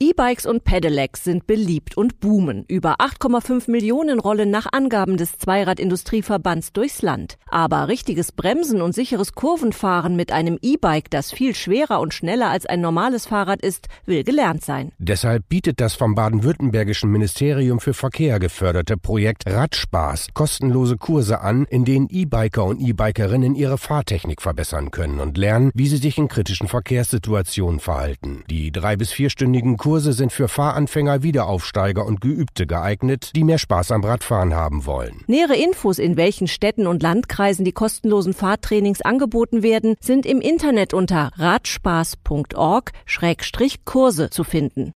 E-Bikes und Pedelecs sind beliebt und boomen. Über 8,5 Millionen rollen nach Angaben des Zweiradindustrieverbands durchs Land. Aber richtiges Bremsen und sicheres Kurvenfahren mit einem E-Bike, das viel schwerer und schneller als ein normales Fahrrad ist, will gelernt sein. Deshalb bietet das vom baden-württembergischen Ministerium für Verkehr geförderte Projekt Radspaß kostenlose Kurse an, in denen E-Biker und E-Bikerinnen ihre Fahrtechnik verbessern können und lernen, wie sie sich in kritischen Verkehrssituationen verhalten. Die drei bis vierstündigen Kurse sind für Fahranfänger, Wiederaufsteiger und Geübte geeignet, die mehr Spaß am Radfahren haben wollen. Nähere Infos, in welchen Städten und Landkreisen die kostenlosen Fahrtrainings angeboten werden, sind im Internet unter radspaß.org-Kurse zu finden.